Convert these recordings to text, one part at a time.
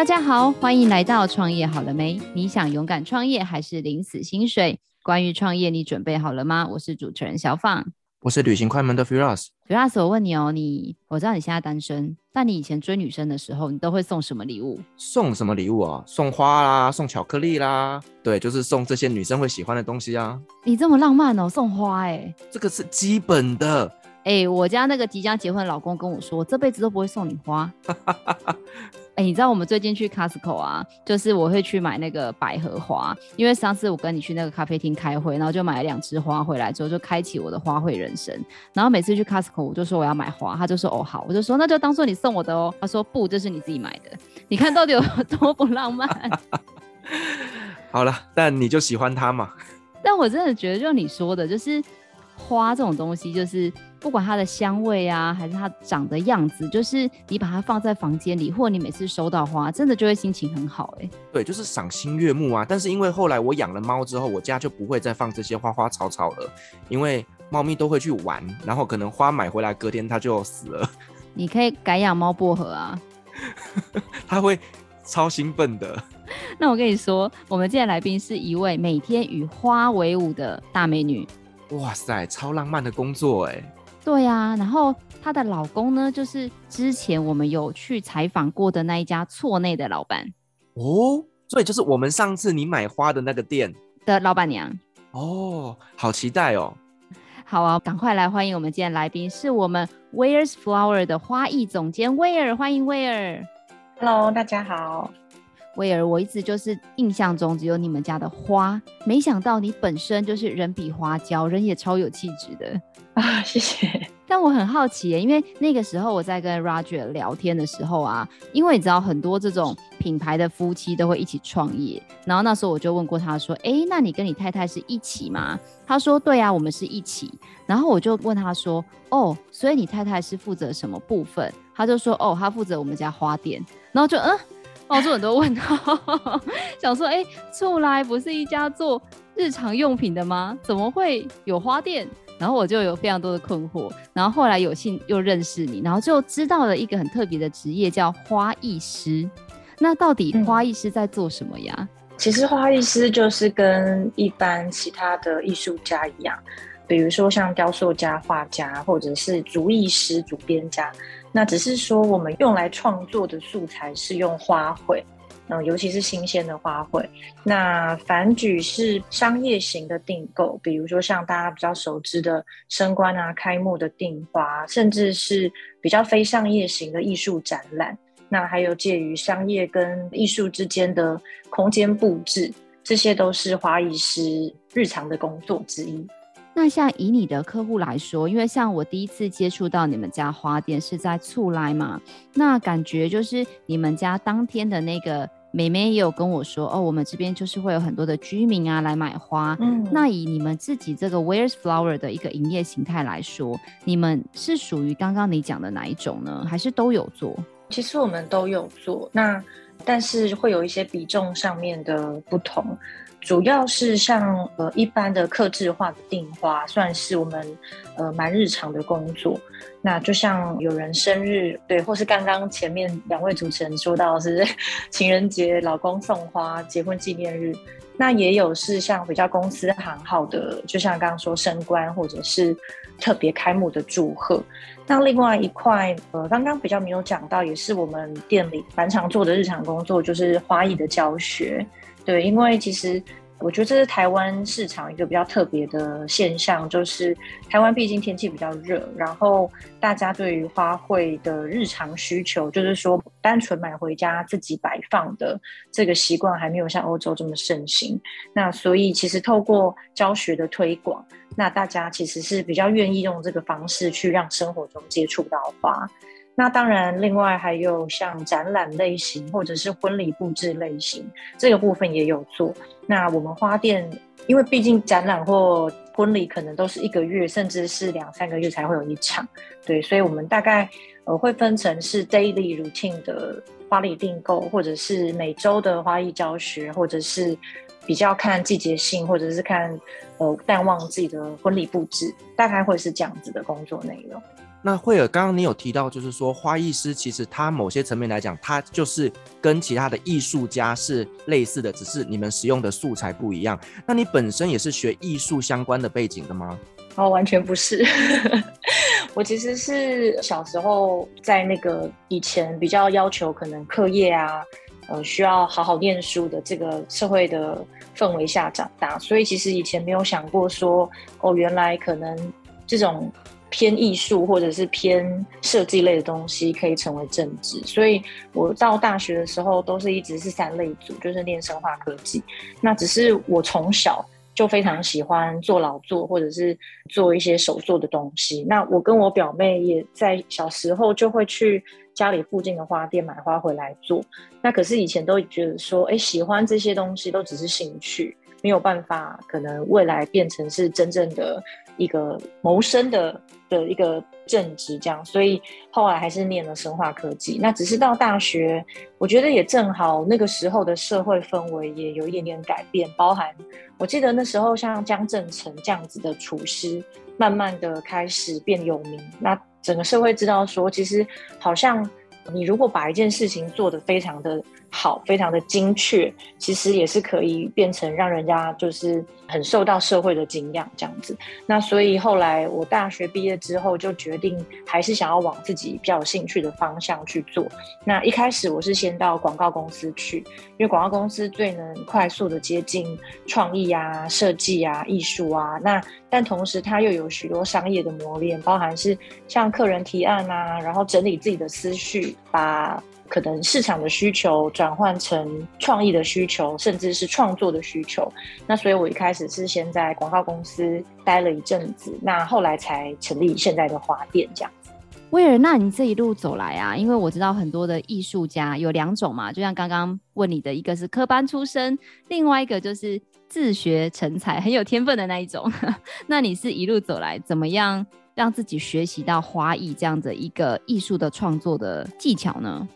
大家好，欢迎来到创业好了没？你想勇敢创业还是领死薪水？关于创业，你准备好了吗？我是主持人小放，我是旅行快门的 Firas。Firas，我问你哦，你我知道你现在单身，但你以前追女生的时候，你都会送什么礼物？送什么礼物啊？送花啦，送巧克力啦，对，就是送这些女生会喜欢的东西啊。你这么浪漫哦，送花哎、欸，这个是基本的。哎、欸，我家那个即将结婚的老公跟我说，这辈子都不会送你花。哎、欸，你知道我们最近去 Costco 啊，就是我会去买那个百合花，因为上次我跟你去那个咖啡厅开会，然后就买了两枝花回来之后，就开启我的花卉人生。然后每次去 Costco，我就说我要买花，他就说哦好，我就说那就当做你送我的哦。他说不，这是你自己买的。你看到底有 多不浪漫？好了，但你就喜欢它嘛。但我真的觉得，就你说的，就是。花这种东西，就是不管它的香味啊，还是它长的样子，就是你把它放在房间里，或者你每次收到花，真的就会心情很好哎、欸。对，就是赏心悦目啊。但是因为后来我养了猫之后，我家就不会再放这些花花草草了，因为猫咪都会去玩，然后可能花买回来隔天它就死了。你可以改养猫薄荷啊，它会超兴奋的。那我跟你说，我们今天来宾是一位每天与花为伍的大美女。哇塞，超浪漫的工作哎！对呀、啊，然后她的老公呢，就是之前我们有去采访过的那一家厝内的老板哦，所以就是我们上次你买花的那个店的老板娘哦，好期待哦！好啊，赶快来欢迎我们今天来宾，是我们 Weyer's Flower 的花艺总监威尔，欢迎威尔。Hello，大家好。威尔，我一直就是印象中只有你们家的花，没想到你本身就是人比花娇，人也超有气质的 啊！谢谢。但我很好奇耶，因为那个时候我在跟 Roger 聊天的时候啊，因为你知道很多这种品牌的夫妻都会一起创业，然后那时候我就问过他说：“哎，那你跟你太太是一起吗？”他说：“对啊，我们是一起。”然后我就问他说：“哦，所以你太太是负责什么部分？”他就说：“哦，他负责我们家花店。”然后就嗯。冒出很多问号，想说，哎、欸，厝内不是一家做日常用品的吗？怎么会有花店？然后我就有非常多的困惑。然后后来有幸又认识你，然后就知道了一个很特别的职业，叫花艺师。那到底花艺师在做什么呀？嗯、其实花艺师就是跟一般其他的艺术家一样，比如说像雕塑家、画家，或者是竹艺师、主编家。那只是说，我们用来创作的素材是用花卉，嗯，尤其是新鲜的花卉。那反举是商业型的订购，比如说像大家比较熟知的升官啊、开幕的订花，甚至是比较非商业型的艺术展览。那还有介于商业跟艺术之间的空间布置，这些都是花艺师日常的工作之一。那像以你的客户来说，因为像我第一次接触到你们家花店是在醋来嘛，那感觉就是你们家当天的那个妹妹也有跟我说，哦，我们这边就是会有很多的居民啊来买花。嗯，那以你们自己这个 Weyer's Flower 的一个营业形态来说，你们是属于刚刚你讲的哪一种呢？还是都有做？其实我们都有做，那但是会有一些比重上面的不同。主要是像呃一般的客制化的订花，算是我们呃蛮日常的工作。那就像有人生日，对，或是刚刚前面两位主持人说到是情人节，老公送花，结婚纪念日。那也有是像比较公司行号的，就像刚刚说升官或者是特别开幕的祝贺。那另外一块呃刚刚比较没有讲到，也是我们店里蛮常做的日常工作，就是花艺的教学。对，因为其实我觉得这是台湾市场一个比较特别的现象，就是台湾毕竟天气比较热，然后大家对于花卉的日常需求，就是说单纯买回家自己摆放的这个习惯还没有像欧洲这么盛行。那所以其实透过教学的推广，那大家其实是比较愿意用这个方式去让生活中接触到花。那当然，另外还有像展览类型或者是婚礼布置类型，这个部分也有做。那我们花店，因为毕竟展览或婚礼可能都是一个月，甚至是两三个月才会有一场，对，所以我们大概呃会分成是 daily routine 的花礼订购，或者是每周的花艺教学，或者是比较看季节性，或者是看呃淡旺季的婚礼布置，大概会是这样子的工作内容。那慧尔，刚刚你有提到，就是说花艺师其实他某些层面来讲，他就是跟其他的艺术家是类似的，只是你们使用的素材不一样。那你本身也是学艺术相关的背景的吗？哦，完全不是。我其实是小时候在那个以前比较要求可能课业啊，呃，需要好好念书的这个社会的氛围下长大，所以其实以前没有想过说，哦，原来可能这种。偏艺术或者是偏设计类的东西可以成为正职，所以我到大学的时候都是一直是三类组，就是念生化科技。那只是我从小就非常喜欢做劳作或者是做一些手做的东西。那我跟我表妹也在小时候就会去家里附近的花店买花回来做。那可是以前都觉得说，哎，喜欢这些东西都只是兴趣，没有办法可能未来变成是真正的一个谋生的。的一个正职，这样，所以后来还是念了生化科技。那只是到大学，我觉得也正好那个时候的社会氛围也有一点点改变，包含我记得那时候像江正成这样子的厨师，慢慢的开始变有名。那整个社会知道说，其实好像你如果把一件事情做得非常的。好，非常的精确，其实也是可以变成让人家就是很受到社会的敬仰这样子。那所以后来我大学毕业之后就决定还是想要往自己比较有兴趣的方向去做。那一开始我是先到广告公司去，因为广告公司最能快速的接近创意啊、设计啊、艺术啊。那但同时它又有许多商业的磨练，包含是像客人提案啊，然后整理自己的思绪，把。可能市场的需求转换成创意的需求，甚至是创作的需求。那所以我一开始是先在广告公司待了一阵子，那后来才成立现在的花店这样子。威尔，那你这一路走来啊，因为我知道很多的艺术家有两种嘛，就像刚刚问你的一个是科班出身，另外一个就是自学成才，很有天分的那一种。那你是一路走来，怎么样让自己学习到花艺这样子一个艺术的创作的技巧呢？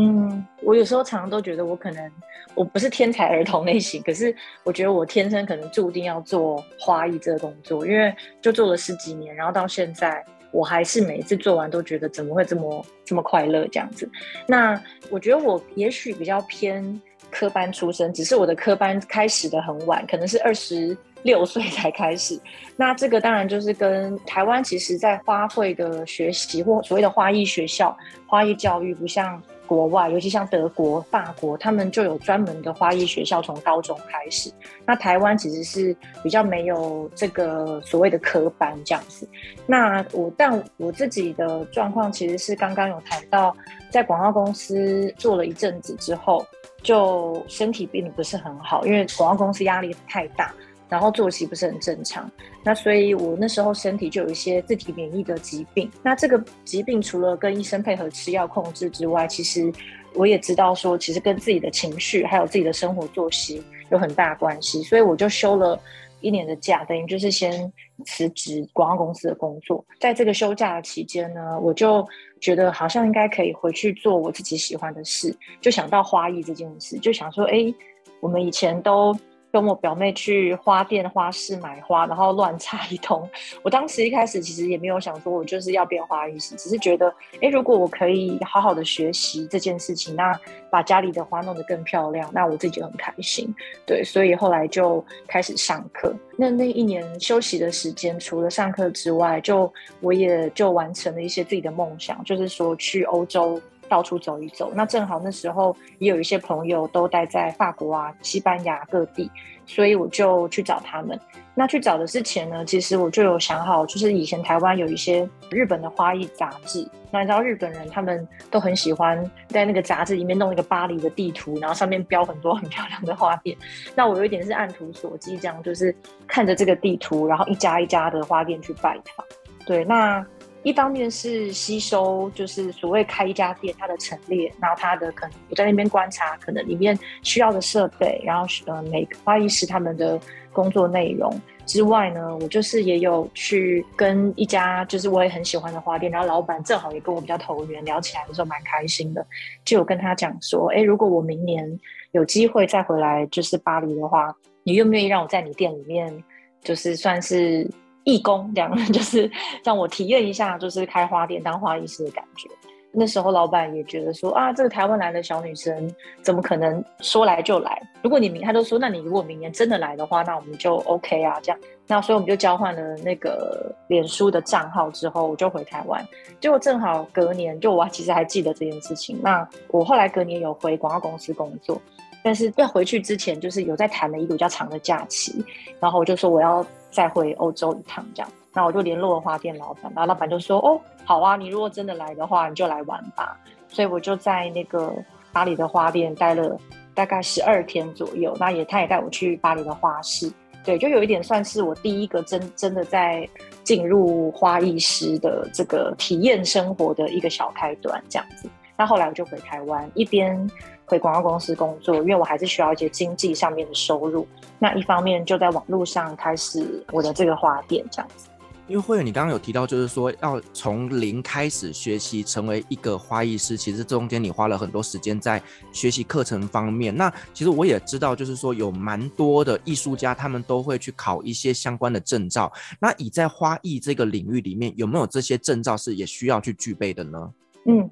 嗯，我有时候常常都觉得我可能我不是天才儿童类型，可是我觉得我天生可能注定要做花艺这个工作，因为就做了十几年，然后到现在我还是每一次做完都觉得怎么会这么这么快乐这样子。那我觉得我也许比较偏科班出身，只是我的科班开始的很晚，可能是二十六岁才开始。那这个当然就是跟台湾其实在花卉的学习或所谓的花艺学校、花艺教育不像。国外，尤其像德国、法国，他们就有专门的花艺学校，从高中开始。那台湾其实是比较没有这个所谓的科班这样子。那我，但我自己的状况其实是刚刚有谈到，在广告公司做了一阵子之后，就身体变得不是很好，因为广告公司压力太大。然后作息不是很正常，那所以我那时候身体就有一些自体免疫的疾病。那这个疾病除了跟医生配合吃药控制之外，其实我也知道说，其实跟自己的情绪还有自己的生活作息有很大关系。所以我就休了一年的假，等于就是先辞职广告公司的工作。在这个休假的期间呢，我就觉得好像应该可以回去做我自己喜欢的事，就想到花艺这件事，就想说，哎，我们以前都。跟我表妹去花店、花市买花，然后乱插一通。我当时一开始其实也没有想说，我就是要变花艺师，只是觉得，哎，如果我可以好好的学习这件事情，那把家里的花弄得更漂亮，那我自己就很开心。对，所以后来就开始上课。那那一年休息的时间，除了上课之外，就我也就完成了一些自己的梦想，就是说去欧洲。到处走一走，那正好那时候也有一些朋友都待在法国啊、西班牙各地，所以我就去找他们。那去找的之前呢，其实我就有想好，就是以前台湾有一些日本的花艺杂志，那你知道日本人他们都很喜欢在那个杂志里面弄一个巴黎的地图，然后上面标很多很漂亮的花店。那我有一点是按图索骥，这样就是看着这个地图，然后一家一家的花店去拜访。对，那。一方面是吸收，就是所谓开一家店，它的陈列，然后它的可能我在那边观察，可能里面需要的设备，然后呃每个花艺师他们的工作内容之外呢，我就是也有去跟一家就是我也很喜欢的花店，然后老板正好也跟我比较投缘，聊起来的时候蛮开心的，就有跟他讲说，哎，如果我明年有机会再回来就是巴黎的话，你愿不愿意让我在你店里面，就是算是。义工，两个人就是让我体验一下，就是开花店当花艺师的感觉。那时候老板也觉得说啊，这个台湾来的小女生怎么可能说来就来？如果你明，他就说，那你如果明年真的来的话，那我们就 OK 啊，这样。那所以我们就交换了那个脸书的账号之后，我就回台湾。结果正好隔年，就我其实还记得这件事情。那我后来隔年有回广告公司工作，但是要回去之前，就是有在谈了一个比较长的假期，然后我就说我要再回欧洲一趟，这样。那我就联络了花店老板，然后老板就说：“哦，好啊，你如果真的来的话，你就来玩吧。”所以我就在那个巴黎的花店待了大概十二天左右。那也他也带我去巴黎的花市，对，就有一点算是我第一个真真的在进入花艺师的这个体验生活的一个小开端，这样子。那后来我就回台湾，一边回广告公司工作，因为我还是需要一些经济上面的收入。那一方面就在网络上开始我的这个花店，这样子。因为慧儿，你刚刚有提到，就是说要从零开始学习成为一个花艺师，其实中间你花了很多时间在学习课程方面。那其实我也知道，就是说有蛮多的艺术家，他们都会去考一些相关的证照。那以在花艺这个领域里面，有没有这些证照是也需要去具备的呢？嗯，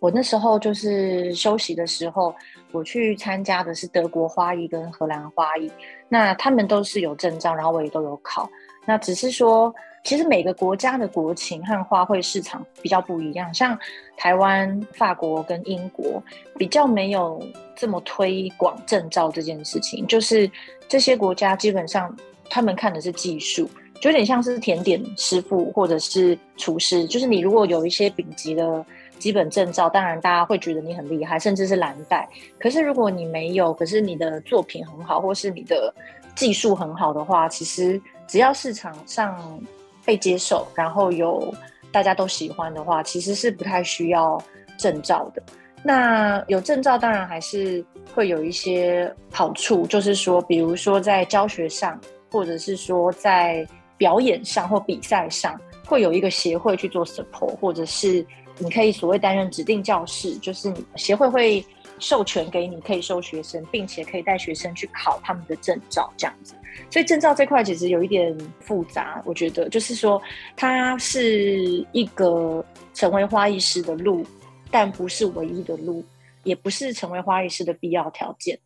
我那时候就是休息的时候，我去参加的是德国花艺跟荷兰花艺，那他们都是有证照，然后我也都有考。那只是说。其实每个国家的国情和花卉市场比较不一样，像台湾、法国跟英国比较没有这么推广证照这件事情。就是这些国家基本上他们看的是技术，就有点像是甜点师傅或者是厨师。就是你如果有一些丙级的基本证照，当然大家会觉得你很厉害，甚至是蓝带。可是如果你没有，可是你的作品很好，或是你的技术很好的话，其实只要市场上被接受，然后有大家都喜欢的话，其实是不太需要证照的。那有证照当然还是会有一些好处，就是说，比如说在教学上，或者是说在表演上或比赛上，会有一个协会去做 support，或者是你可以所谓担任指定教师，就是你协会会授权给你，可以收学生，并且可以带学生去考他们的证照，这样子。所以证照这块其实有一点复杂，我觉得就是说，它是一个成为花艺师的路，但不是唯一的路，也不是成为花艺师的必要条件，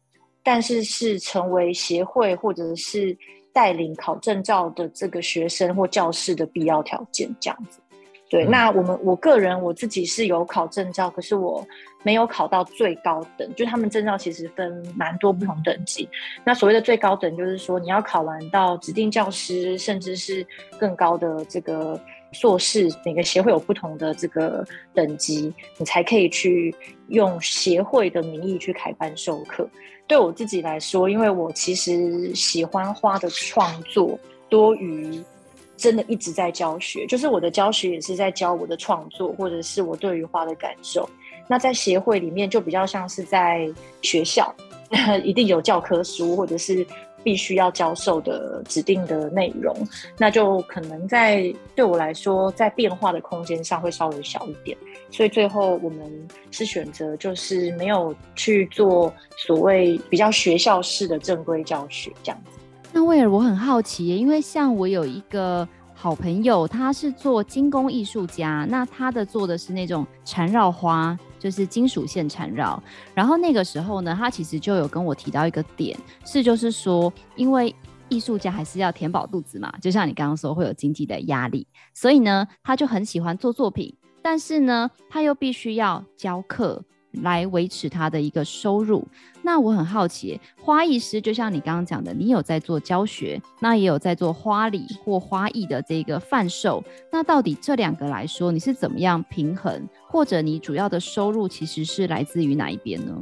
但是是成为协会或者是带领考证照的这个学生或教师的必要条件，这样子。对，那我们我个人我自己是有考证照，可是我没有考到最高等。就他们证照其实分蛮多不同等级。那所谓的最高等，就是说你要考完到指定教师，甚至是更高的这个硕士，每个协会有不同的这个等级，你才可以去用协会的名义去开班授课。对我自己来说，因为我其实喜欢花的创作多于。真的一直在教学，就是我的教学也是在教我的创作，或者是我对于花的感受。那在协会里面就比较像是在学校，一定有教科书或者是必须要教授的指定的内容，那就可能在对我来说，在变化的空间上会稍微小一点。所以最后我们是选择就是没有去做所谓比较学校式的正规教学这样。那威尔，我很好奇，因为像我有一个好朋友，他是做金工艺术家，那他的做的是那种缠绕花，就是金属线缠绕。然后那个时候呢，他其实就有跟我提到一个点，是就是说，因为艺术家还是要填饱肚子嘛，就像你刚刚说会有经济的压力，所以呢，他就很喜欢做作品，但是呢，他又必须要教课。来维持他的一个收入。那我很好奇，花艺师就像你刚刚讲的，你有在做教学，那也有在做花礼或花艺的这个贩售。那到底这两个来说，你是怎么样平衡？或者你主要的收入其实是来自于哪一边呢？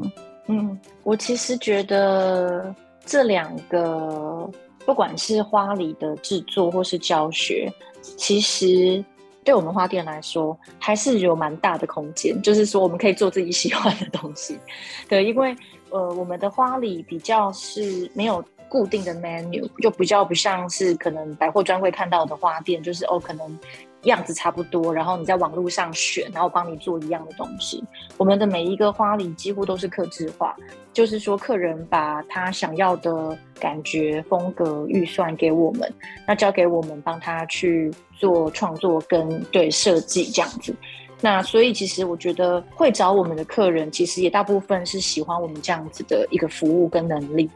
嗯，我其实觉得这两个，不管是花礼的制作或是教学，其实。对我们花店来说，还是有蛮大的空间，就是说我们可以做自己喜欢的东西。对，因为呃，我们的花礼比较是没有固定的 menu，就比较不像是可能百货专柜看到的花店，就是哦，可能样子差不多，然后你在网络上选，然后帮你做一样的东西。我们的每一个花礼几乎都是客制化，就是说客人把他想要的感觉、风格、预算给我们，那交给我们帮他去做创作跟对设计这样子。那所以其实我觉得会找我们的客人，其实也大部分是喜欢我们这样子的一个服务跟能力。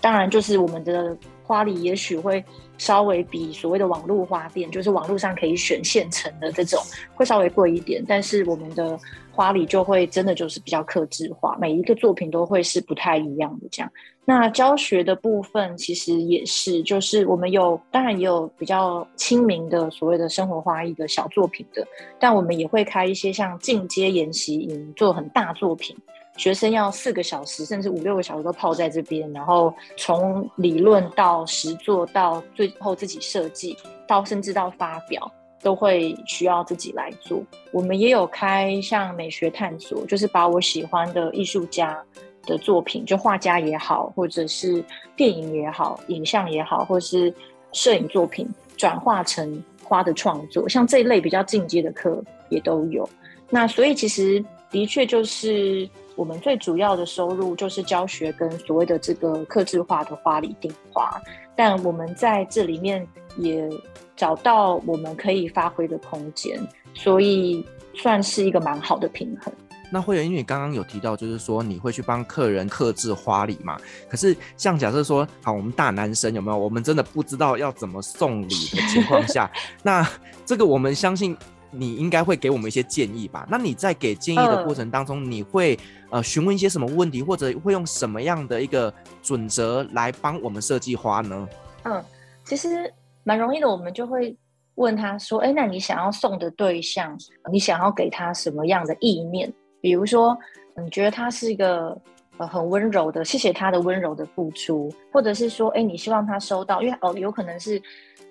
当然，就是我们的花礼也许会稍微比所谓的网络花店，就是网络上可以选现成的这种，会稍微贵一点。但是我们的花礼就会真的就是比较克制化，每一个作品都会是不太一样的这样。那教学的部分其实也是，就是我们有，当然也有比较亲民的所谓的生活花艺的小作品的，但我们也会开一些像进阶研习营，做很大作品。学生要四个小时，甚至五六个小时都泡在这边，然后从理论到实作，到最后自己设计，到甚至到发表，都会需要自己来做。我们也有开像美学探索，就是把我喜欢的艺术家的作品，就画家也好，或者是电影也好，影像也好，或者是摄影作品，转化成花的创作，像这一类比较进阶的课也都有。那所以其实的确就是。我们最主要的收入就是教学跟所谓的这个客制化的花礼订花，但我们在这里面也找到我们可以发挥的空间，所以算是一个蛮好的平衡。那会员，因为你刚刚有提到，就是说你会去帮客人客制花礼嘛？可是像假设说，好，我们大男生有没有？我们真的不知道要怎么送礼的情况下，那这个我们相信。你应该会给我们一些建议吧？那你在给建议的过程当中，你会呃询问一些什么问题，或者会用什么样的一个准则来帮我们设计花呢？嗯，其实蛮容易的，我们就会问他说：“哎，那你想要送的对象，你想要给他什么样的意念？比如说，你觉得他是一个呃很温柔的，谢谢他的温柔的付出，或者是说，哎，你希望他收到，因为哦，有可能是。”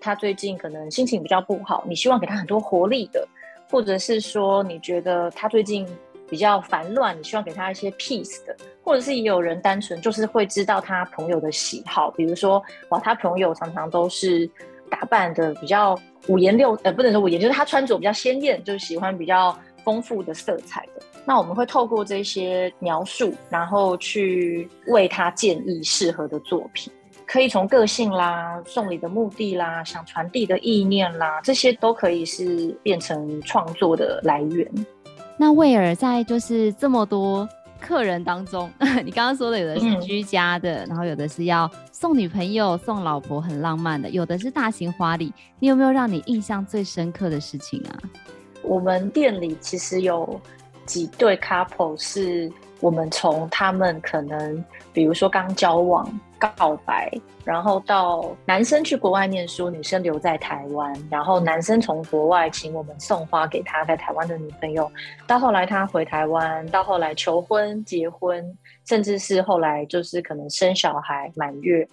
他最近可能心情比较不好，你希望给他很多活力的，或者是说你觉得他最近比较烦乱，你希望给他一些 peace 的，或者是也有人单纯就是会知道他朋友的喜好，比如说哇，他朋友常常都是打扮的比较五颜六，呃，不能说五颜，就是他穿着比较鲜艳，就是喜欢比较丰富的色彩的。那我们会透过这些描述，然后去为他建议适合的作品。可以从个性啦、送礼的目的啦、想传递的意念啦，这些都可以是变成创作的来源。那威尔在就是这么多客人当中，你刚刚说的有的是居家的，嗯、然后有的是要送女朋友、送老婆很浪漫的，有的是大型花礼。你有没有让你印象最深刻的事情啊？我们店里其实有几对 couple 是。我们从他们可能，比如说刚交往、告白，然后到男生去国外念书，女生留在台湾，然后男生从国外请我们送花给他在台湾的女朋友，到后来他回台湾，到后来求婚、结婚，甚至是后来就是可能生小孩、满月，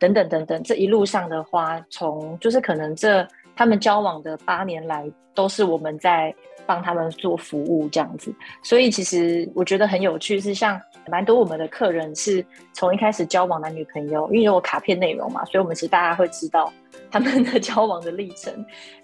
等等等等，这一路上的花，从就是可能这他们交往的八年来，都是我们在。帮他们做服务这样子，所以其实我觉得很有趣，是像蛮多我们的客人是从一开始交往男女朋友，因为有卡片内容嘛，所以我们其实大家会知道 他们的交往的历程，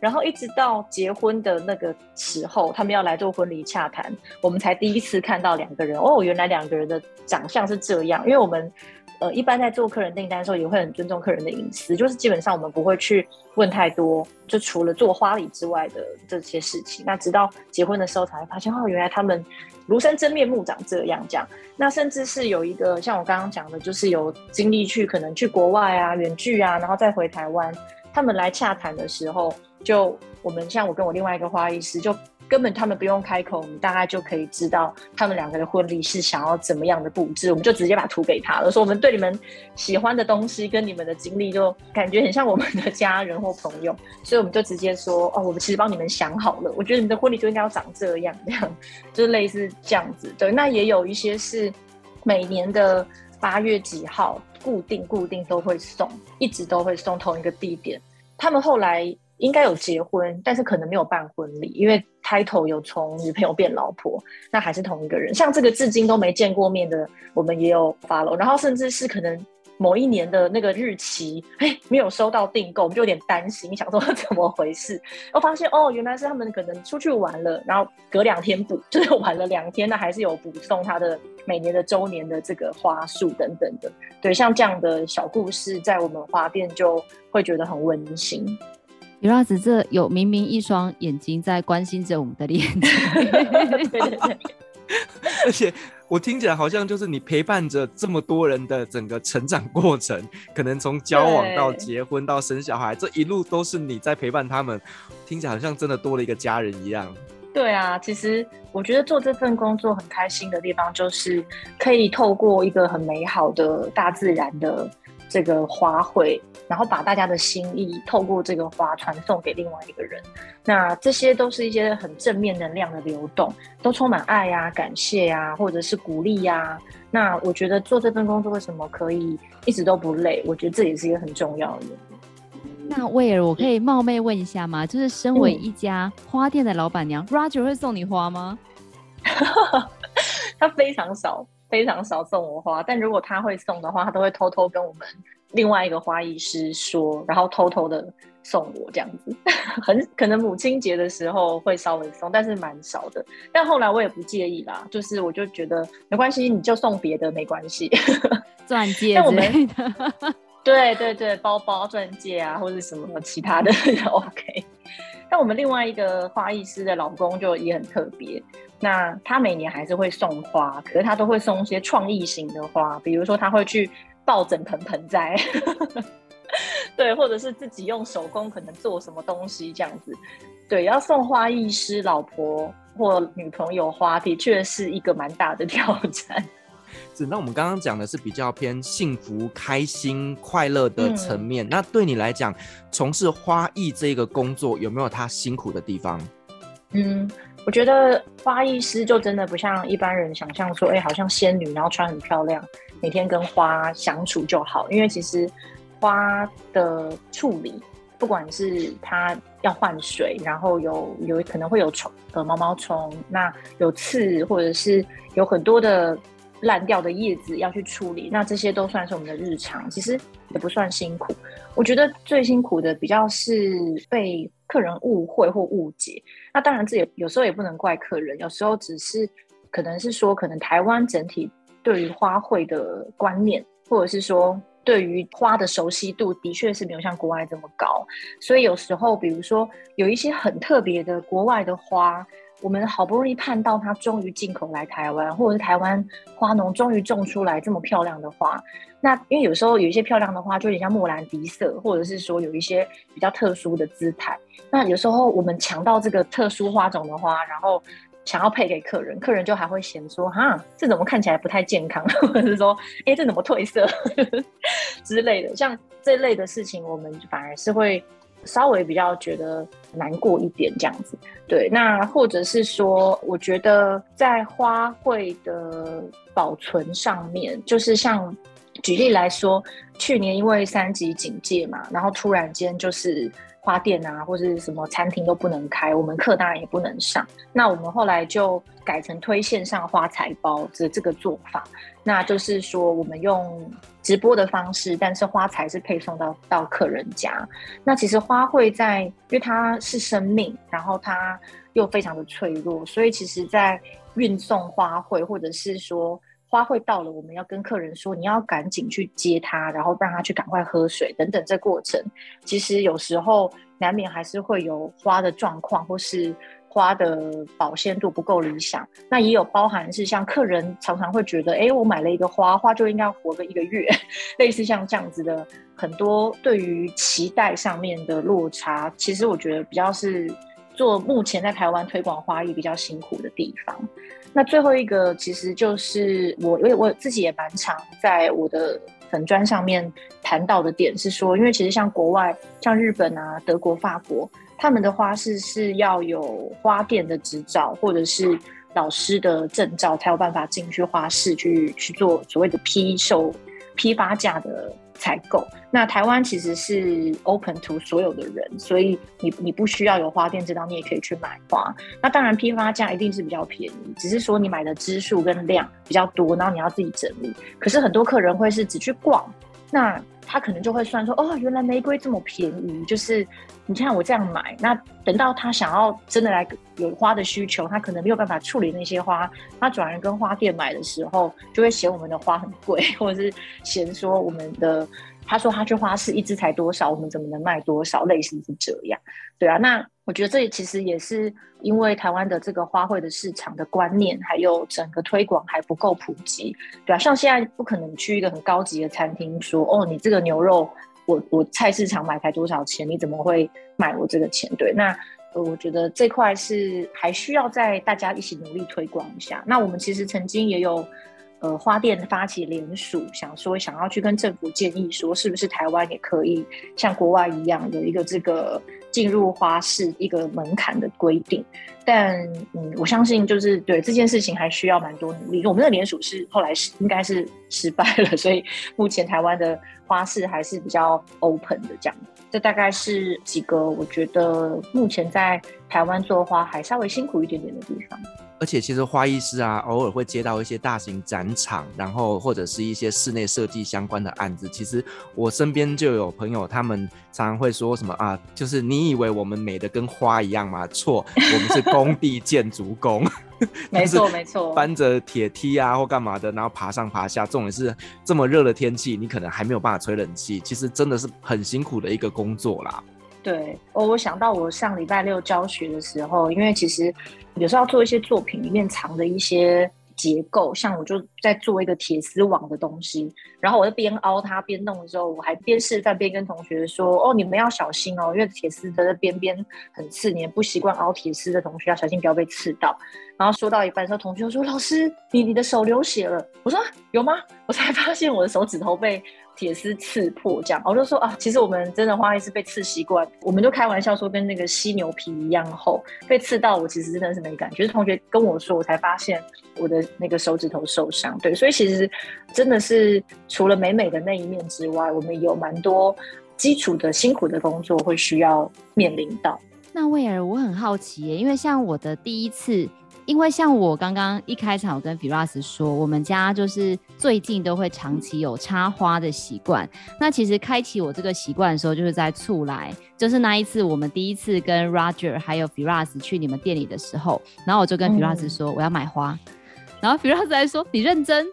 然后一直到结婚的那个时候，他们要来做婚礼洽谈，我们才第一次看到两个人哦，原来两个人的长相是这样，因为我们。呃，一般在做客人订单的时候，也会很尊重客人的隐私，就是基本上我们不会去问太多，就除了做花礼之外的这些事情。那直到结婚的时候才会发现，哦，原来他们庐山真面目长这样。这样，那甚至是有一个像我刚刚讲的，就是有经历去可能去国外啊、远距啊，然后再回台湾，他们来洽谈的时候，就我们像我跟我另外一个花艺师就。根本他们不用开口，我们大概就可以知道他们两个的婚礼是想要怎么样的布置，我们就直接把图给他了，说我们对你们喜欢的东西跟你们的经历，就感觉很像我们的家人或朋友，所以我们就直接说哦，我们其实帮你们想好了，我觉得你的婚礼就应该要长这样，这样就是类似这样子。对，那也有一些是每年的八月几号固定固定都会送，一直都会送同一个地点，他们后来。应该有结婚，但是可能没有办婚礼，因为 title 有从女朋友变老婆，那还是同一个人。像这个至今都没见过面的，我们也有 follow，然后甚至是可能某一年的那个日期，哎，没有收到订购，我们就有点担心，想说 怎么回事？我发现哦，原来是他们可能出去玩了，然后隔两天补，就是玩了两天，那还是有补送他的每年的周年的这个花束等等的。对，像这样的小故事，在我们花店就会觉得很温馨。Firas，这有明明一双眼睛在关心着我们的脸，而且我听起来好像就是你陪伴着这么多人的整个成长过程，可能从交往到结婚到生小孩，这一路都是你在陪伴他们，听起来好像真的多了一个家人一样。对啊，其实我觉得做这份工作很开心的地方，就是可以透过一个很美好的大自然的。这个花卉，然后把大家的心意透过这个花传送给另外一个人，那这些都是一些很正面能量的流动，都充满爱呀、啊、感谢呀、啊，或者是鼓励呀、啊。那我觉得做这份工作为什么可以一直都不累？我觉得这也是一个很重要的。那威尔，我可以冒昧问一下吗？就是身为一家花店的老板娘、嗯、，Roger 会送你花吗？他非常少。非常少送我花，但如果他会送的话，他都会偷偷跟我们另外一个花艺师说，然后偷偷的送我这样子。很可能母亲节的时候会稍微送，但是蛮少的。但后来我也不介意啦，就是我就觉得没关系，你就送别的没关系，钻戒之类的。对对对，包包、钻戒啊，或者什么其他的都 OK。但我们另外一个花艺师的老公就也很特别，那他每年还是会送花，可是他都会送一些创意型的花，比如说他会去抱整盆盆栽，对，或者是自己用手工可能做什么东西这样子，对，要送花艺师老婆或女朋友花，的确是一个蛮大的挑战。是，那我们刚刚讲的是比较偏幸福、开心、快乐的层面。嗯、那对你来讲，从事花艺这个工作有没有它辛苦的地方？嗯，我觉得花艺师就真的不像一般人想象说，哎、好像仙女，然后穿很漂亮，每天跟花相处就好。因为其实花的处理，不管是它要换水，然后有有可能会有虫呃毛毛虫，那有刺，或者是有很多的。烂掉的叶子要去处理，那这些都算是我们的日常，其实也不算辛苦。我觉得最辛苦的比较是被客人误会或误解。那当然，这也有时候也不能怪客人，有时候只是可能是说，可能台湾整体对于花卉的观念，或者是说对于花的熟悉度，的确是没有像国外这么高。所以有时候，比如说有一些很特别的国外的花。我们好不容易盼到它终于进口来台湾，或者是台湾花农终于种出来这么漂亮的花。那因为有时候有一些漂亮的花，就有点像莫兰迪色，或者是说有一些比较特殊的姿态。那有时候我们抢到这个特殊花种的花，然后想要配给客人，客人就还会嫌说：“哈，这怎么看起来不太健康？” 或者是说：“哎，这怎么褪色？” 之类的。像这类的事情，我们反而是会。稍微比较觉得难过一点这样子，对，那或者是说，我觉得在花卉的保存上面，就是像举例来说，去年因为三级警戒嘛，然后突然间就是。花店啊，或者什么餐厅都不能开，我们课当然也不能上。那我们后来就改成推线上花材包这这个做法，那就是说我们用直播的方式，但是花材是配送到到客人家。那其实花卉在，因为它是生命，然后它又非常的脆弱，所以其实在运送花卉或者是说。花卉到了，我们要跟客人说，你要赶紧去接它，然后让它去赶快喝水等等。这过程其实有时候难免还是会有花的状况，或是花的保鲜度不够理想。那也有包含是像客人常常会觉得，哎，我买了一个花，花就应该活个一个月，类似像这样子的很多对于期待上面的落差，其实我觉得比较是做目前在台湾推广花艺比较辛苦的地方。那最后一个其实就是我，因为我自己也蛮常在我的粉砖上面谈到的点是说，因为其实像国外，像日本啊、德国、法国，他们的花市是要有花店的执照或者是老师的证照，才有办法进去花市去去做所谓的批售、批发价的。采购。那台湾其实是 open to 所有的人，所以你你不需要有花店知道，你也可以去买花。那当然批发价一定是比较便宜，只是说你买的支数跟量比较多，然后你要自己整理。可是很多客人会是只去逛，那他可能就会算说，哦，原来玫瑰这么便宜，就是你看我这样买，那等到他想要真的来有花的需求，他可能没有办法处理那些花，他转而跟花店买的时候，就会嫌我们的花很贵，或者是嫌说我们的。他说他去花市一支才多少，我们怎么能卖多少？类似是这样，对啊。那我觉得这其实也是因为台湾的这个花卉的市场的观念，还有整个推广还不够普及，对啊。像现在不可能去一个很高级的餐厅说，哦，你这个牛肉我我菜市场买才多少钱？你怎么会买我这个钱？对，那，我觉得这块是还需要在大家一起努力推广一下。那我们其实曾经也有。呃，花店发起联署，想说想要去跟政府建议说，是不是台湾也可以像国外一样有一个这个进入花市一个门槛的规定？但嗯，我相信就是对这件事情还需要蛮多努力。我们的联署是后来是应该是失败了，所以目前台湾的花市还是比较 open 的这样。这大概是几个我觉得目前在台湾做花还稍微辛苦一点点的地方。而且其实花艺师啊，偶尔会接到一些大型展场，然后或者是一些室内设计相关的案子。其实我身边就有朋友，他们常常会说什么啊，就是你以为我们美的跟花一样吗？错，我们是工地建筑工。没错没错，搬着铁梯啊或干嘛的，然后爬上爬下。重点是这么热的天气，你可能还没有办法吹冷气，其实真的是很辛苦的一个工作啦。对，我我想到我上礼拜六教学的时候，因为其实有时候要做一些作品里面藏着一些结构，像我就在做一个铁丝网的东西，然后我就边凹它边弄的时候，我还边示范边跟同学说：“哦，你们要小心哦，因为铁丝的边边很刺，你也不习惯凹铁丝的同学要小心，不要被刺到。”然后说到一半的时候，同学说：“老师，你你的手流血了。”我说：“有吗？”我才发现我的手指头被。铁丝刺破，这样我就说啊，其实我们真的花艺是被刺习惯，我们就开玩笑说跟那个犀牛皮一样厚，被刺到我其实真的是没感觉。同学跟我说，我才发现我的那个手指头受伤。对，所以其实真的是除了美美的那一面之外，我们有蛮多基础的辛苦的工作会需要面临到。那魏儿，我很好奇耶，因为像我的第一次。因为像我刚刚一开场，我跟 Firas 说，我们家就是最近都会长期有插花的习惯。那其实开启我这个习惯的时候，就是在促来，就是那一次我们第一次跟 Roger 还有 Firas 去你们店里的时候，然后我就跟 Firas 说我要买花，嗯、然后 Firas 还说你认真，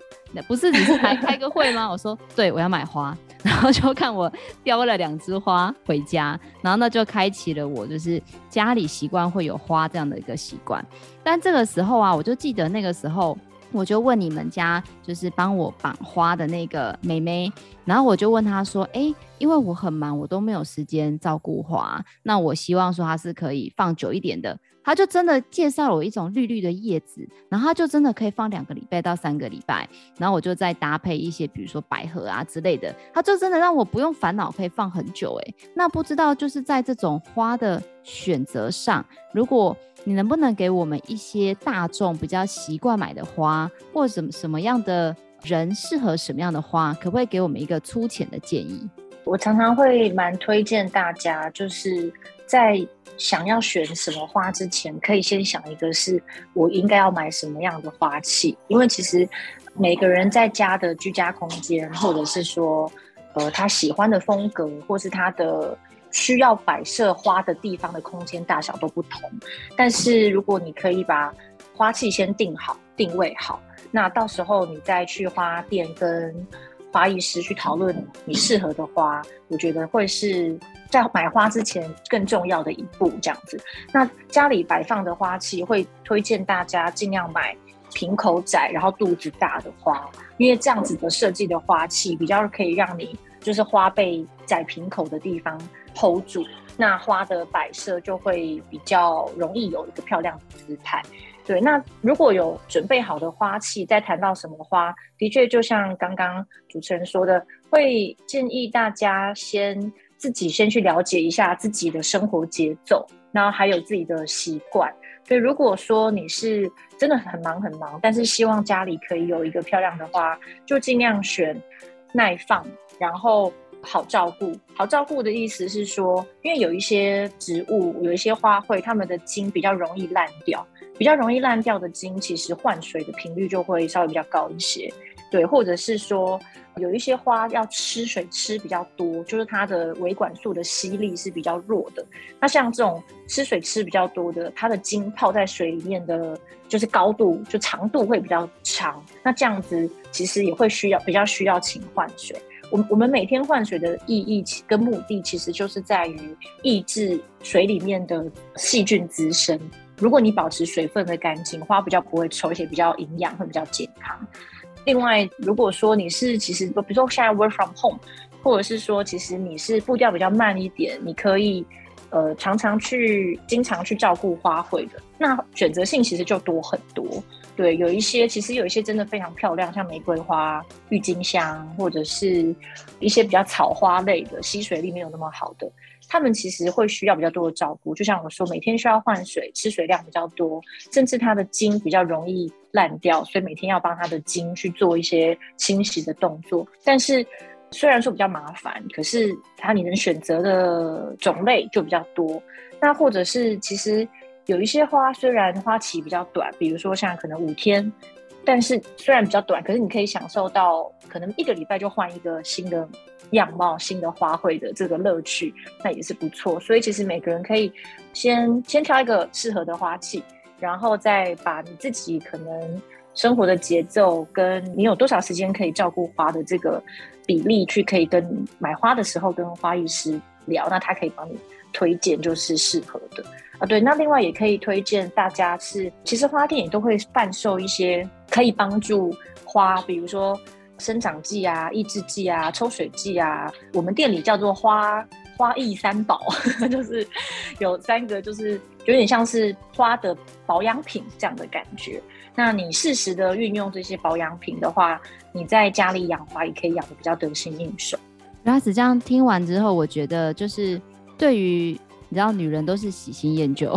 不是只是来开个会吗？我说对，我要买花。然后就看我叼了两枝花回家，然后那就开启了我就是家里习惯会有花这样的一个习惯。但这个时候啊，我就记得那个时候，我就问你们家就是帮我绑花的那个妹妹，然后我就问她说：“哎，因为我很忙，我都没有时间照顾花，那我希望说它是可以放久一点的。”他就真的介绍了我一种绿绿的叶子，然后他就真的可以放两个礼拜到三个礼拜，然后我就再搭配一些，比如说百合啊之类的，他就真的让我不用烦恼，可以放很久。哎，那不知道就是在这种花的选择上，如果你能不能给我们一些大众比较习惯买的花，或者什么什么样的人适合什么样的花，可不可以给我们一个粗浅的建议？我常常会蛮推荐大家，就是在。想要选什么花之前，可以先想一个是我应该要买什么样的花器，因为其实每个人在家的居家空间，或者是说，呃，他喜欢的风格，或是他的需要摆设花的地方的空间大小都不同。但是如果你可以把花器先定好、定位好，那到时候你再去花店跟花艺师去讨论你适合的花，我觉得会是。在买花之前，更重要的一步，这样子。那家里摆放的花器，会推荐大家尽量买瓶口窄，然后肚子大的花，因为这样子的设计的花器，比较可以让你就是花被窄瓶口的地方 hold 住，那花的摆设就会比较容易有一个漂亮的姿态。对，那如果有准备好的花器，再谈到什么花，的确就像刚刚主持人说的，会建议大家先。自己先去了解一下自己的生活节奏，然后还有自己的习惯。所以如果说你是真的很忙很忙，但是希望家里可以有一个漂亮的花，就尽量选耐放，然后好照顾。好照顾的意思是说，因为有一些植物，有一些花卉，它们的茎比较容易烂掉，比较容易烂掉的茎，其实换水的频率就会稍微比较高一些。对，或者是说有一些花要吃水吃比较多，就是它的维管束的吸力是比较弱的。那像这种吃水吃比较多的，它的茎泡在水里面的，就是高度就长度会比较长。那这样子其实也会需要比较需要勤换水。我我们每天换水的意义跟目的，其实就是在于抑制水里面的细菌滋生。如果你保持水分的干净，花比较不会臭，而且比较营养，会比较健康。另外，如果说你是其实，比如说现在 work from home，或者是说其实你是步调比较慢一点，你可以呃常常去、经常去照顾花卉的，那选择性其实就多很多。对，有一些其实有一些真的非常漂亮，像玫瑰花、郁金香，或者是一些比较草花类的，吸水力没有那么好的，它们其实会需要比较多的照顾。就像我说，每天需要换水，吃水量比较多，甚至它的茎比较容易烂掉，所以每天要帮它的茎去做一些清洗的动作。但是虽然说比较麻烦，可是它你能选择的种类就比较多。那或者是其实。有一些花虽然花期比较短，比如说像可能五天，但是虽然比较短，可是你可以享受到可能一个礼拜就换一个新的样貌、新的花卉的这个乐趣，那也是不错。所以其实每个人可以先先挑一个适合的花器，然后再把你自己可能生活的节奏跟你有多少时间可以照顾花的这个比例，去可以跟买花的时候跟花艺师聊，那他可以帮你推荐就是适合的。啊，对，那另外也可以推荐大家是，其实花店也都会贩售一些可以帮助花，比如说生长剂啊、抑制剂啊、抽水剂啊。我们店里叫做花花艺三宝，就是有三个，就是有点像是花的保养品这样的感觉。那你适时的运用这些保养品的话，你在家里养花也可以养得比较得心应手。拉斯这样听完之后，我觉得就是对于。你知道，女人都是喜新厌旧。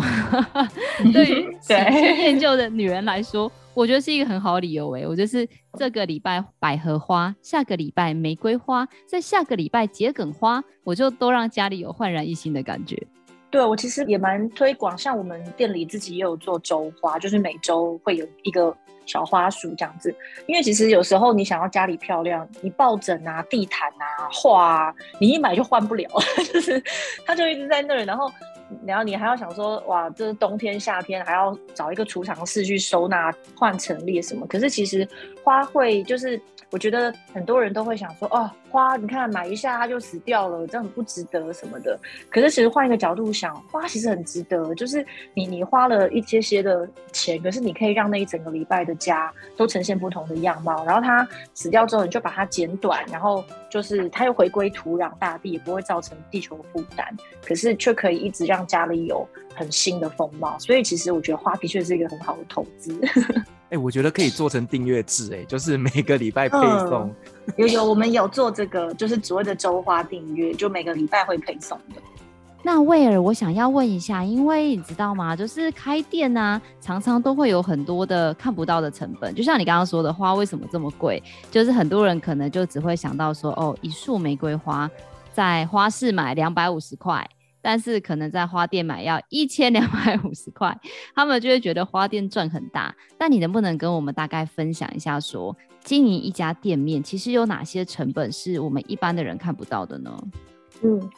对于 喜新厌旧的女人来说，我觉得是一个很好的理由。诶，我就是这个礼拜百合花，下个礼拜玫瑰花，在下个礼拜桔梗花，我就都让家里有焕然一新的感觉。对，我其实也蛮推广，像我们店里自己也有做周花，就是每周会有一个小花鼠这样子。因为其实有时候你想要家里漂亮，你抱枕啊、地毯啊、画啊，你一买就换不了，就是它就一直在那儿，然后。然后你还要想说，哇，这是冬天夏天还要找一个储藏室去收纳换陈列什么？可是其实花卉就是，我觉得很多人都会想说，哦，花你看买一下它就死掉了，这样不值得什么的。可是其实换一个角度想，花其实很值得，就是你你花了一些些的钱，可是你可以让那一整个礼拜的家都呈现不同的样貌。然后它死掉之后，你就把它剪短，然后就是它又回归土壤大地，也不会造成地球的负担。可是却可以一直让家里有很新的风貌，所以其实我觉得花的确是一个很好的投资。哎、欸，我觉得可以做成订阅制，哎，就是每个礼拜配送。嗯、有有，我们有做这个，就是所谓的周花订阅，就每个礼拜会配送的。那威尔，我想要问一下，因为你知道吗？就是开店呢、啊，常常都会有很多的看不到的成本，就像你刚刚说的花为什么这么贵？就是很多人可能就只会想到说，哦，一束玫瑰花在花市买两百五十块。但是可能在花店买要一千两百五十块，他们就会觉得花店赚很大。但你能不能跟我们大概分享一下说，说经营一家店面其实有哪些成本是我们一般的人看不到的呢？嗯，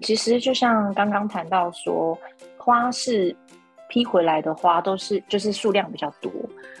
其实就像刚刚谈到说，花是批回来的花都是就是数量比较多，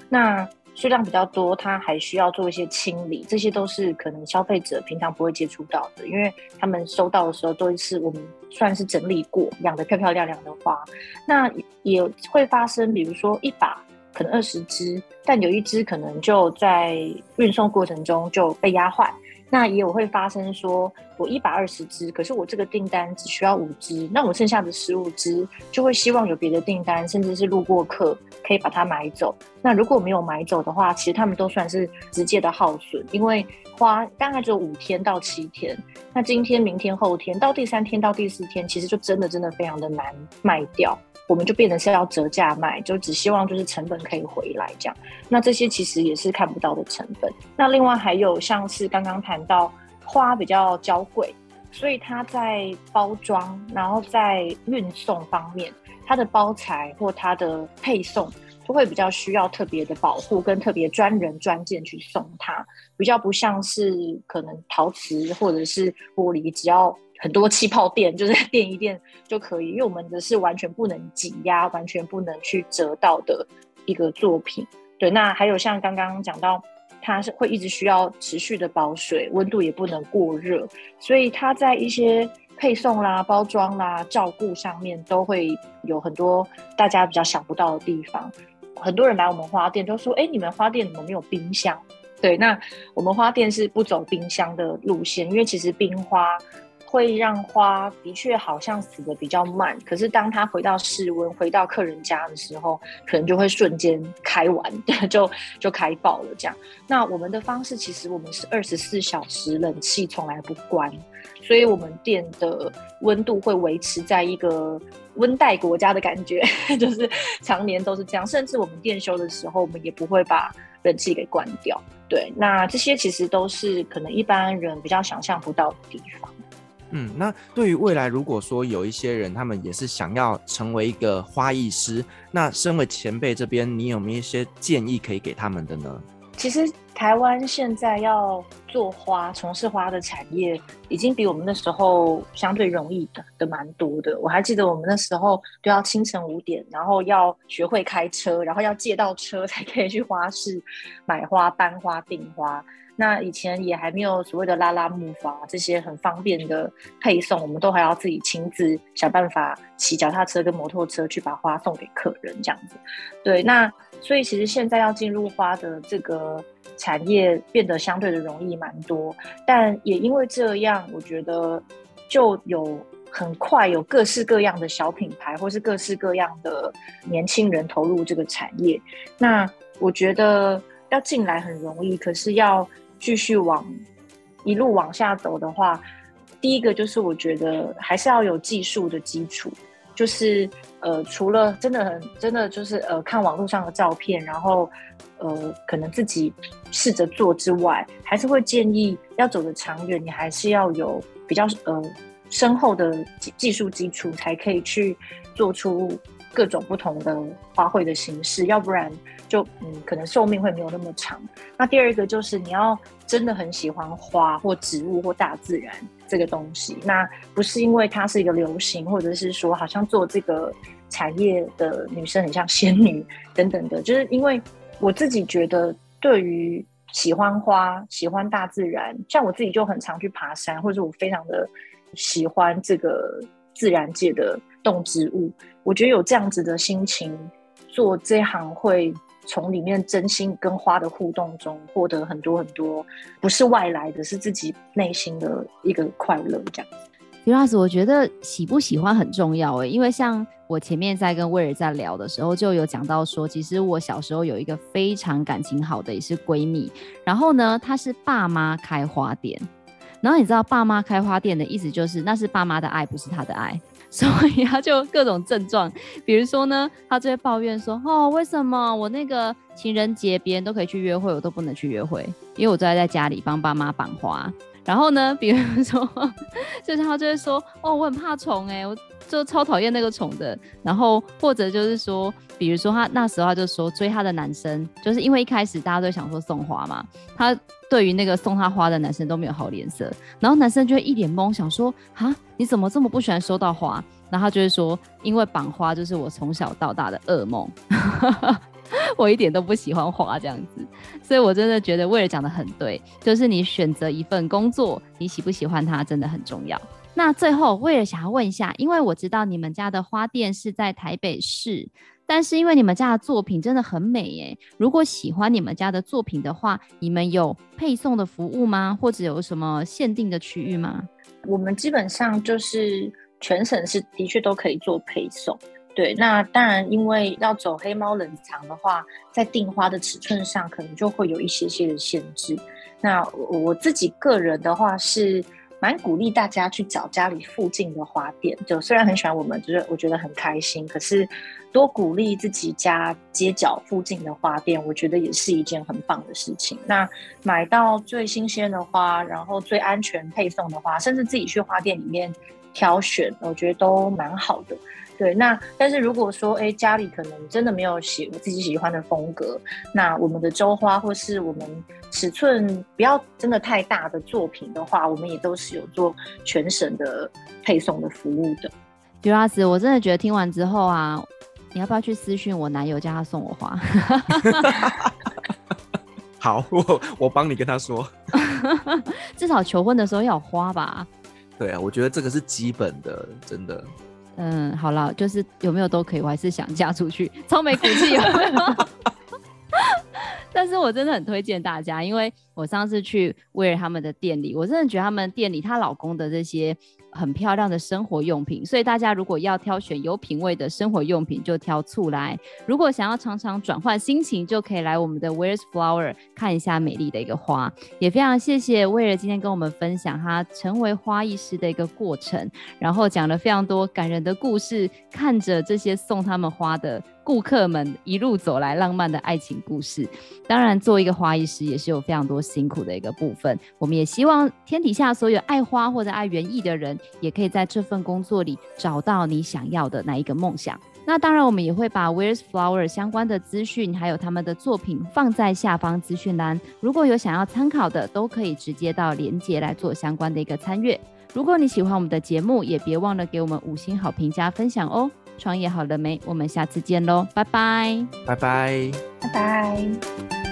那。数量比较多，它还需要做一些清理，这些都是可能消费者平常不会接触到的，因为他们收到的时候都是我们算是整理过、养的漂漂亮亮的花。那也会发生，比如说一把可能二十只，但有一只可能就在运送过程中就被压坏。那也有会发生说，我一百二十支，可是我这个订单只需要五支，那我剩下的十五支就会希望有别的订单，甚至是路过客可以把它买走。那如果没有买走的话，其实他们都算是直接的耗损，因为花大概只有五天到七天，那今天、明天、后天到第三天到第四天，其实就真的真的非常的难卖掉。我们就变成是要折价卖，就只希望就是成本可以回来这样。那这些其实也是看不到的成本。那另外还有像是刚刚谈到花比较娇贵，所以它在包装，然后在运送方面，它的包材或它的配送都会比较需要特别的保护跟特别专人专件去送它，比较不像是可能陶瓷或者是玻璃，只要很多气泡垫，就是垫一垫就可以，因为我们的是完全不能挤压、完全不能去折到的一个作品。对，那还有像刚刚讲到。它是会一直需要持续的保水，温度也不能过热，所以它在一些配送啦、包装啦、照顾上面都会有很多大家比较想不到的地方。很多人来我们花店都说：“哎，你们花店怎么没有冰箱？”对，那我们花店是不走冰箱的路线，因为其实冰花。会让花的确好像死的比较慢，可是当它回到室温，回到客人家的时候，可能就会瞬间开完，就就开爆了这样。那我们的方式其实我们是二十四小时冷气从来不关，所以我们店的温度会维持在一个温带国家的感觉，就是常年都是这样。甚至我们店休的时候，我们也不会把冷气给关掉。对，那这些其实都是可能一般人比较想象不到的地方。嗯，那对于未来，如果说有一些人，他们也是想要成为一个花艺师，那身为前辈这边，你有没有一些建议可以给他们的呢？其实台湾现在要做花，从事花的产业，已经比我们那时候相对容易的的蛮多的。我还记得我们那时候都要清晨五点，然后要学会开车，然后要借到车才可以去花市买花、搬花、订花。那以前也还没有所谓的拉拉木筏这些很方便的配送，我们都还要自己亲自想办法骑脚踏车跟摩托车去把花送给客人这样子。对，那所以其实现在要进入花的这个产业变得相对的容易蛮多，但也因为这样，我觉得就有很快有各式各样的小品牌或是各式各样的年轻人投入这个产业。那我觉得要进来很容易，可是要继续往一路往下走的话，第一个就是我觉得还是要有技术的基础，就是呃，除了真的很真的就是呃看网络上的照片，然后呃可能自己试着做之外，还是会建议要走得长远，你还是要有比较呃深厚的技技术基础，才可以去做出各种不同的花卉的形式，要不然。就嗯，可能寿命会没有那么长。那第二个就是你要真的很喜欢花或植物或大自然这个东西，那不是因为它是一个流行，或者是说好像做这个产业的女生很像仙女 等等的，就是因为我自己觉得，对于喜欢花、喜欢大自然，像我自己就很常去爬山，或者我非常的喜欢这个自然界的动植物，我觉得有这样子的心情做这行会。从里面真心跟花的互动中，获得很多很多，不是外来的，是自己内心的一个快乐，这样。李老师，我觉得喜不喜欢很重要诶，因为像我前面在跟威尔在聊的时候，就有讲到说，其实我小时候有一个非常感情好的也是闺蜜，然后呢，她是爸妈开花店，然后你知道爸妈开花店的意思就是那是爸妈的爱，不是他的爱。所以他就各种症状，比如说呢，他就会抱怨说：“哦，为什么我那个情人节别人都可以去约会，我都不能去约会？因为我都在在家里帮爸妈绑花。”然后呢，比如说，就是他就会说：“哦，我很怕虫哎，我就超讨厌那个虫的。”然后或者就是说，比如说他那时候他就说追他的男生，就是因为一开始大家都想说送花嘛，他。对于那个送他花的男生都没有好脸色，然后男生就会一脸懵，想说啊，你怎么这么不喜欢收到花？然后他就会说，因为绑花就是我从小到大的噩梦，我一点都不喜欢花这样子，所以我真的觉得威尔讲得很对，就是你选择一份工作，你喜不喜欢它真的很重要。那最后威尔想要问一下，因为我知道你们家的花店是在台北市。但是因为你们家的作品真的很美耶，如果喜欢你们家的作品的话，你们有配送的服务吗？或者有什么限定的区域吗？我们基本上就是全省是的确都可以做配送。对，那当然因为要走黑猫冷藏的话，在订花的尺寸上可能就会有一些些的限制。那我自己个人的话是蛮鼓励大家去找家里附近的花店。就虽然很喜欢我们，就是我觉得很开心，可是多鼓励自己家街角附近的花店，我觉得也是一件很棒的事情。那买到最新鲜的花，然后最安全配送的花，甚至自己去花店里面挑选，我觉得都蛮好的。对，那但是如果说，哎，家里可能真的没有喜我自己喜欢的风格，那我们的周花或是我们尺寸不要真的太大的作品的话，我们也都是有做全省的配送的服务的。杜拉斯，我真的觉得听完之后啊，你要不要去私讯我男友，叫他送我花？好，我我帮你跟他说，至少求婚的时候要有花吧？对啊，我觉得这个是基本的，真的。嗯，好了，就是有没有都可以，我还是想嫁出去，超没骨气有没有？但是我真的很推荐大家，因为我上次去威尔他们的店里，我真的觉得他们店里她老公的这些。很漂亮的生活用品，所以大家如果要挑选有品味的生活用品，就挑醋来；如果想要常常转换心情，就可以来我们的 Where's Flower 看一下美丽的一个花。也非常谢谢威尔今天跟我们分享他成为花艺师的一个过程，然后讲了非常多感人的故事，看着这些送他们花的。顾客们一路走来，浪漫的爱情故事。当然，做一个花艺师也是有非常多辛苦的一个部分。我们也希望天底下所有爱花或者爱园艺的人，也可以在这份工作里找到你想要的那一个梦想。那当然，我们也会把 Where's Flower 相关的资讯，还有他们的作品放在下方资讯栏。如果有想要参考的，都可以直接到链接来做相关的一个参阅。如果你喜欢我们的节目，也别忘了给我们五星好评加分享哦。创业好了没？我们下次见喽，拜拜，拜拜，拜拜。